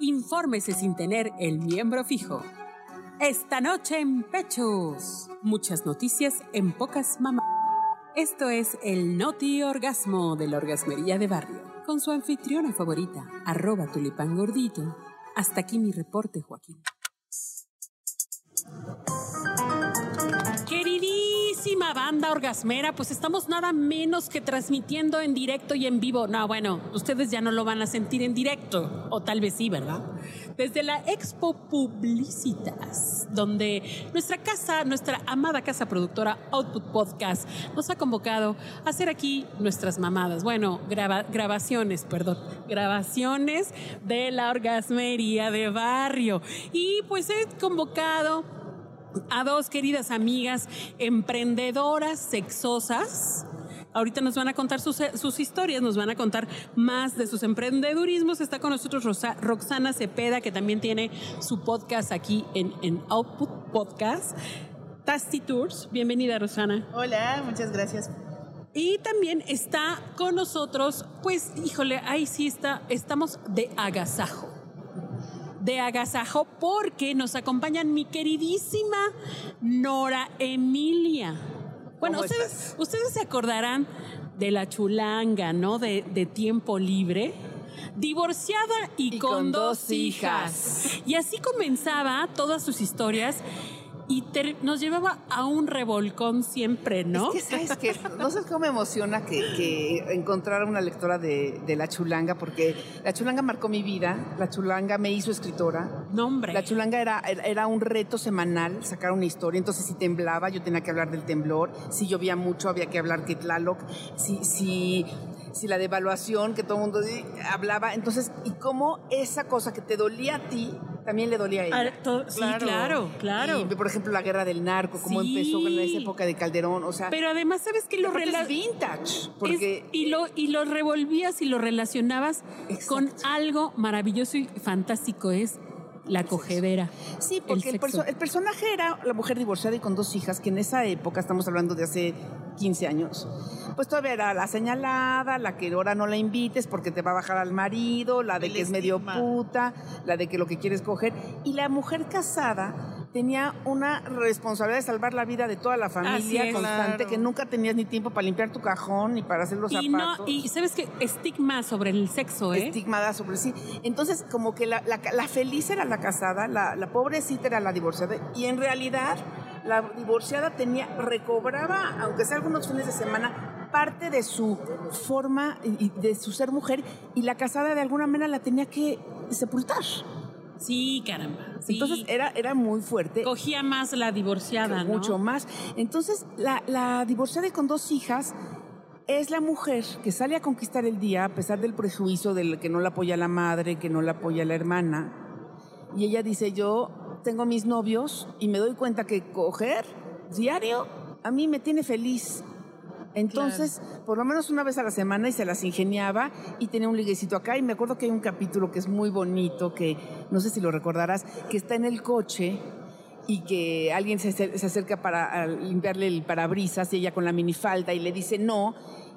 Infórmese sin tener el miembro fijo. Esta noche en Pechos. Muchas noticias en pocas mamás. Esto es el Noti Orgasmo de la Orgasmería de Barrio, con su anfitriona favorita, arroba tulipán gordito. Hasta aquí mi reporte, Joaquín. Banda orgasmera, pues estamos nada menos que transmitiendo en directo y en vivo. No, bueno, ustedes ya no lo van a sentir en directo, o tal vez sí, ¿verdad? Desde la Expo Publicitas, donde nuestra casa, nuestra amada casa productora Output Podcast, nos ha convocado a hacer aquí nuestras mamadas. Bueno, grabaciones, perdón, grabaciones de la orgasmería de barrio. Y pues he convocado a dos queridas amigas emprendedoras sexosas. Ahorita nos van a contar sus, historias, nos van a contar más de sus emprendedurismos. Está con nosotros Roxana Cepeda, que también tiene su podcast aquí en, en Output Podcast. Tasty Tours. Bienvenida, Rosana. Hola, muchas gracias. Y también está con nosotros, pues, híjole, ahí sí está, estamos de agasajo de agasajo porque nos acompañan mi queridísima Nora Emilia. Bueno, ustedes, ustedes se acordarán de la chulanga, ¿no? De, de tiempo libre divorciada y, con, dos, hijas. Y así comenzaba todas sus historias y nos llevaba a un revolcón siempre, ¿no? Es que, ¿sabes qué? No sé cómo me emociona que, encontrar una lectora de, La Chulanga, porque La Chulanga marcó mi vida, La Chulanga me hizo escritora. Nombre. La Chulanga era, era un reto semanal, sacar una historia, entonces si temblaba yo tenía que hablar del temblor, si llovía mucho había que hablar que Tlaloc, si, si si la devaluación que todo el mundo hablaba, entonces, y cómo esa cosa que te dolía a ti, también le dolía a ella. Ah, sí, claro, claro. Y, por ejemplo, la guerra del narco, cómo empezó en esa época de Calderón, o sea. Pero además, ¿sabes que lo es vintage. Porque, y, lo, y lo revolvías y lo relacionabas con algo maravilloso y fantástico, es la cogedera. Sí, porque el, el, personaje era la mujer divorciada y con dos hijas, que en esa época, estamos hablando de hace 15 años, pues todavía era la señalada, la que ahora no la invites porque te va a bajar al marido, la de que es medio puta, la de que lo que quieres coger. Y la mujer casada tenía una responsabilidad de salvar la vida de toda la familia constante, que nunca tenías ni tiempo para limpiar tu cajón ni para hacer los y zapatos. No, y sabes que estigma sobre el sexo, ¿eh? Estigmada sobre sí. Entonces, como que la, la, feliz era la casada, la, la pobrecita era la divorciada, y en realidad la divorciada tenía, recobraba, aunque sea algunos fines de semana, parte de su forma y de su ser mujer, y la casada de alguna manera la tenía que sepultar. Sí, caramba. Entonces era, era muy fuerte. Cogía más la divorciada, ¿no? Mucho más. Entonces, la, la divorciada con dos hijas es la mujer que sale a conquistar el día a pesar del prejuicio del que no la apoya la madre, que no la apoya la hermana. Y ella dice, yo tengo mis novios y me doy cuenta que coger diario a mí me tiene feliz. Entonces, por lo menos una vez a la semana y se las ingeniaba y tenía un liguecito acá. Y me acuerdo que hay un capítulo que es muy bonito, que no sé si lo recordarás, que está en el coche y que alguien se, acerca para limpiarle el parabrisas y ella con la minifalda y le dice no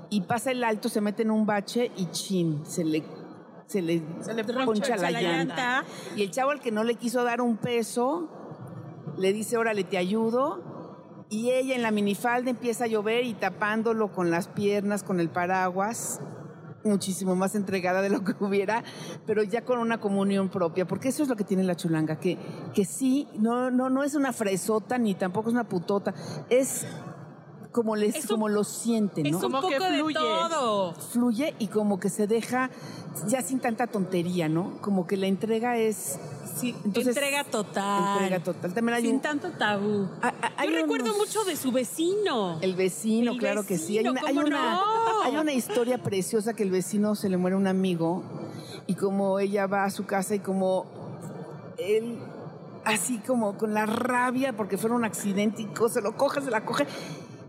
y pasa el alto, se mete en un bache y chin, se le se le, poncha, la, llanta. Y el chavo al que no le quiso dar un peso, le dice, órale, te ayudo y ella en la minifalda empieza a llover y tapándolo con las piernas, con el paraguas, muchísimo más entregada de lo que hubiera, pero ya con una comunión propia, porque eso es lo que tiene la chulanga, que, que sí, no, no, no es una fresota ni tampoco es una putota, es como les, como lo sienten, ¿no? Es un poco que fluye. de todo. Fluye y como que se deja ya sin tanta tontería, ¿no? Como que la entrega es Sí, Entonces, entrega total. Entrega total. También hay Sin tanto tabú. Yo recuerdo mucho de su vecino. El vecino, claro que sí. Hay una, hay, una, hay una historia preciosa que el vecino se le muere un amigo y como ella va a su casa y como él así como con la rabia porque fue un accidente y se lo coge, se la coge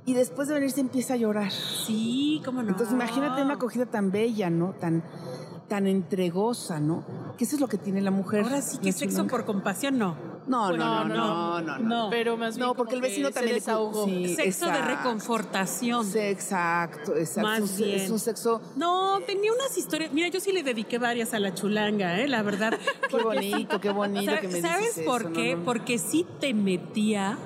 y después de venir se empieza a llorar. Sí, cómo no. Entonces imagínate una acogida tan bella, ¿no? Tan tan entregosa, ¿no? Que eso es lo que tiene la mujer. Ahora sí que sexo por compasión, no. No, Bueno, no, no, no, no, no. no. Pero más bien No, porque el vecino también se le desahogó. sí, Sexo de reconfortación. Sí, exacto, exacto. Más es, un, bien. es un sexo No, tenía unas historias. Mira, yo sí le dediqué varias a la chulanga, ¿eh? La verdad. Qué bonito, qué bonito ¿Sabes, que me ¿sabes dices por eso, qué? no, no. Porque sí te metía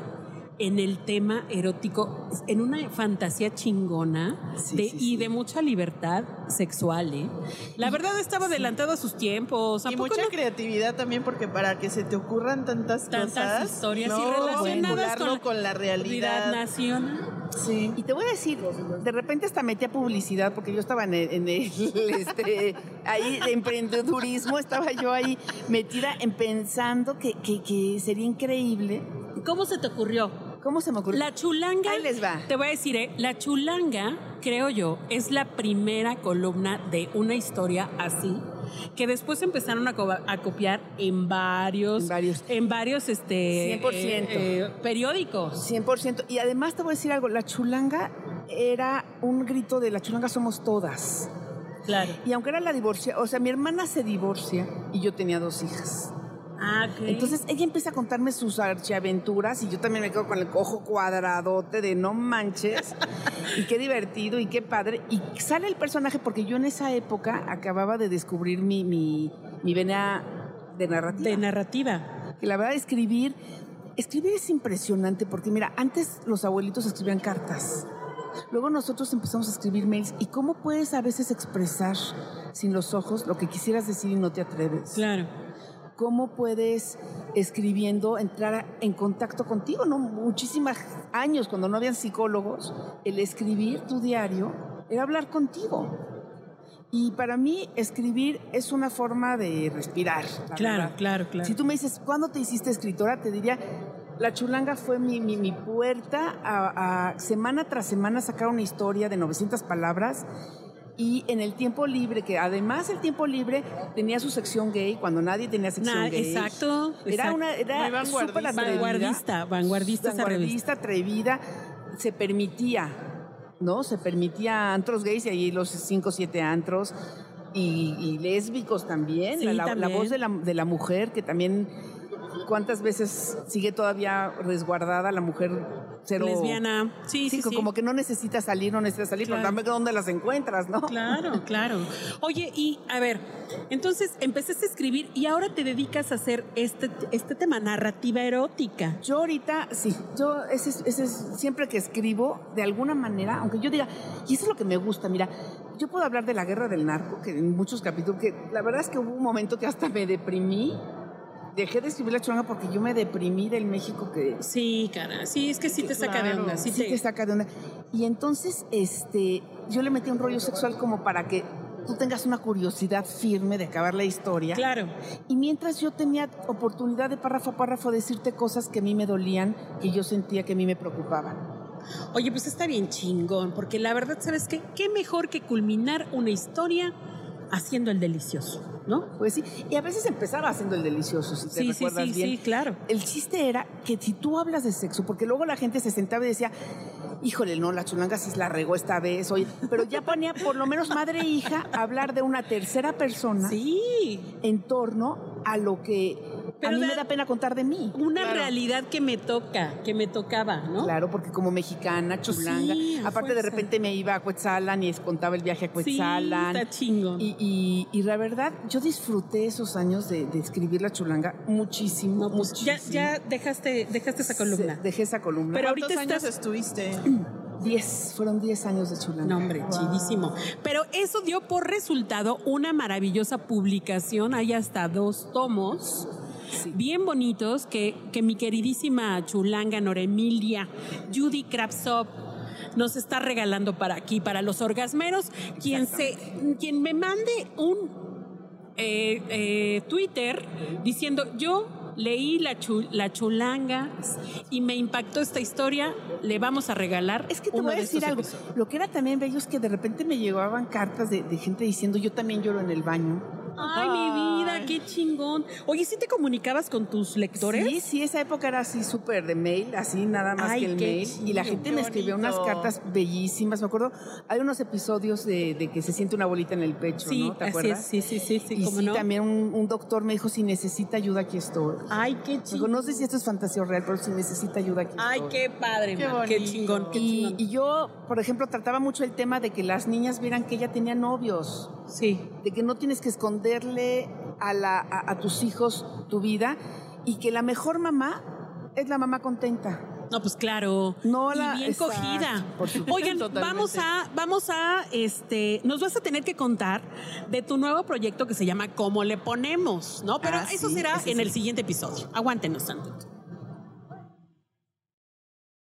en el tema erótico, en una fantasía chingona Sí, de- sí, y sí. de mucha libertad sexual, ¿eh? La verdad estaba adelantado a sus tiempos. ¿A Y mucha no? creatividad también, porque para que se te ocurran tantas, Tantas cosas. historias y no, relacionadas vincularlo con, con la realidad. nacional. Sí. Y te voy a decir, de repente hasta metí a publicidad, porque yo estaba en el, en el, este, ahí de emprendedurismo, estaba yo ahí metida en pensando que, que, que sería increíble. ¿Cómo se te ocurrió? ¿Cómo se me ocurrió? La chulanga. Ahí les va. Te voy a decir, ¿eh? la chulanga, creo yo, es la primera columna de una historia así que después empezaron a, co- a copiar en varios, En varios. en varios, este, 100%. eh, eh, periódicos. 100%. Y además te voy a decir algo, la chulanga era un grito de la chulanga somos todas. Claro. Y aunque era la divorcia, o sea, mi hermana se divorcia y yo tenía dos hijas. Ah. Entonces ella empieza a contarme sus archiaventuras y yo también me quedo con el ojo cuadradote de no manches. y qué divertido y qué padre. Y sale el personaje porque yo en esa época acababa de descubrir mi, mi, mi vena de narrativa. de narrativa. que la verdad escribir, escribir es impresionante porque mira, antes los abuelitos escribían cartas. Luego nosotros empezamos a escribir mails y cómo puedes a veces expresar sin los ojos lo que quisieras decir y no te atreves Claro. Cómo puedes escribiendo entrar en contacto contigo, ¿no? Muchísimos años cuando no habían psicólogos, el escribir tu diario era hablar contigo. Y para mí escribir es una forma de respirar. la Claro, verdad. claro, claro. Si tú me dices, ¿cuándo te hiciste escritora? Te diría, la chulanga fue mi, mi- mi puerta a, a semana tras semana sacar una historia de 900 palabras y en el tiempo libre, que además el tiempo libre tenía su sección gay cuando nadie tenía sección Nah, gay. exacto, Era una era vanguardista. atrevida. Vanguardista, vanguardista vanguardista, atrevida, se permitía, ¿no? Se permitía antros gays y ahí los cinco o siete antros. Y, y lésbicos también, Sí, la, la- la también. voz de la, de la mujer que también cuántas veces sigue todavía resguardada la mujer cero Lesbiana. Sí, sí, sí. como que no necesita salir, no necesita salir, Claro. pero dame dónde las encuentras, ¿no? Claro, claro. Oye, y a ver, entonces empezaste a escribir y ahora te dedicas a hacer este, este tema, narrativa erótica. Yo ahorita, sí, yo ese es, ese es- siempre que escribo, de alguna manera, aunque yo diga, y eso es lo que me gusta, mira, yo puedo hablar de la guerra del narco, que en muchos capítulos, que la verdad es que hubo un momento que hasta me deprimí, dejé de escribir la chulanga porque yo me deprimí del México que Sí, cara, sí, es que sí te saca de onda. Sí, sí te... te saca de onda. Y entonces, este, yo le metí un rollo sexual como para que tú tengas una curiosidad firme de acabar la historia. Claro. Y mientras yo tenía oportunidad de párrafo a párrafo decirte cosas que a mí me dolían, que yo sentía que a mí me preocupaban. Oye, pues está bien chingón, porque la verdad, ¿sabes qué? Qué mejor que culminar una historia haciendo el delicioso, ¿no? Pues sí, y a veces empezaba haciendo el delicioso, si te Sí, sí, recuerdas sí, bien. sí, claro. El chiste era que si tú hablas de sexo, porque luego la gente se sentaba y decía, híjole, no, la chulanga sí la regó esta vez, oye, pero ya ponía por lo menos madre e hija a hablar de una tercera persona Sí, en torno a lo que Pero a mí da- me da pena contar de mí. una Claro. realidad que me toca, que me tocaba, ¿no? Claro, porque como mexicana, chulanga, sí, aparte de repente me iba a Cuetzalan y les contaba el viaje a Sí, Cuetzalan. está chingón. Y, y- y la verdad, yo disfruté esos años de, de escribir la chulanga muchísimo. No, pues ya, muchísimo. ya dejaste, dejaste esa columna. Se- dejé esa columna. Pero ¿Cuántos ahorita años estás- estuviste? Diez, fueron diez años de chulanga. No, hombre, chidísimo. Pero eso dio por resultado una maravillosa publicación. Hay hasta dos tomos. Sí. Bien bonitos que, que mi queridísima chulanga Noremilia Judy Krabsov nos está regalando para aquí, para los orgasmeros. Quien, se, quien me mande un eh, eh, Twitter diciendo yo leí la, chu- la chulanga y me impactó esta historia, le vamos a regalar. Es que te uno voy a de decir algo. episodios. Lo que era también bello es que de repente me llegaban cartas de, de gente diciendo yo también lloro en el baño. Ay, mi vida, Ay. Qué chingón. Oye, ¿sí te comunicabas con tus lectores? Sí, sí, esa época era así súper de mail, así nada más Ay, que el mail. y la gente me escribía unas cartas bellísimas. Me acuerdo, hay unos episodios de, de que se siente una bolita en el pecho, Sí, ¿no? ¿Te así acuerdas? es, sí, sí, sí, sí, y cómo sí, no. también un, un doctor me dijo, si necesita ayuda, aquí estoy. Ay, qué Digo, chingón. no sé si esto es fantasía o real, pero si necesita ayuda, aquí Ay, estoy. qué padre, Qué qué chingón, qué Y, chingón. y yo, por ejemplo, trataba mucho el tema de que las niñas vieran que ella tenía novios, Sí. de que no tienes que esconderle a, la, a, a tus hijos tu vida y que la mejor mamá es la mamá contenta. No, pues claro. No y la- bien exacto, cogida. por supuesto. Oigan, Totalmente. vamos a, vamos a, este, nos vas a tener que contar de tu nuevo proyecto que se llama ¿Cómo le ponemos? ¿No? Pero Ah, eso sí, será en sí. el siguiente episodio. Aguántenos tantito.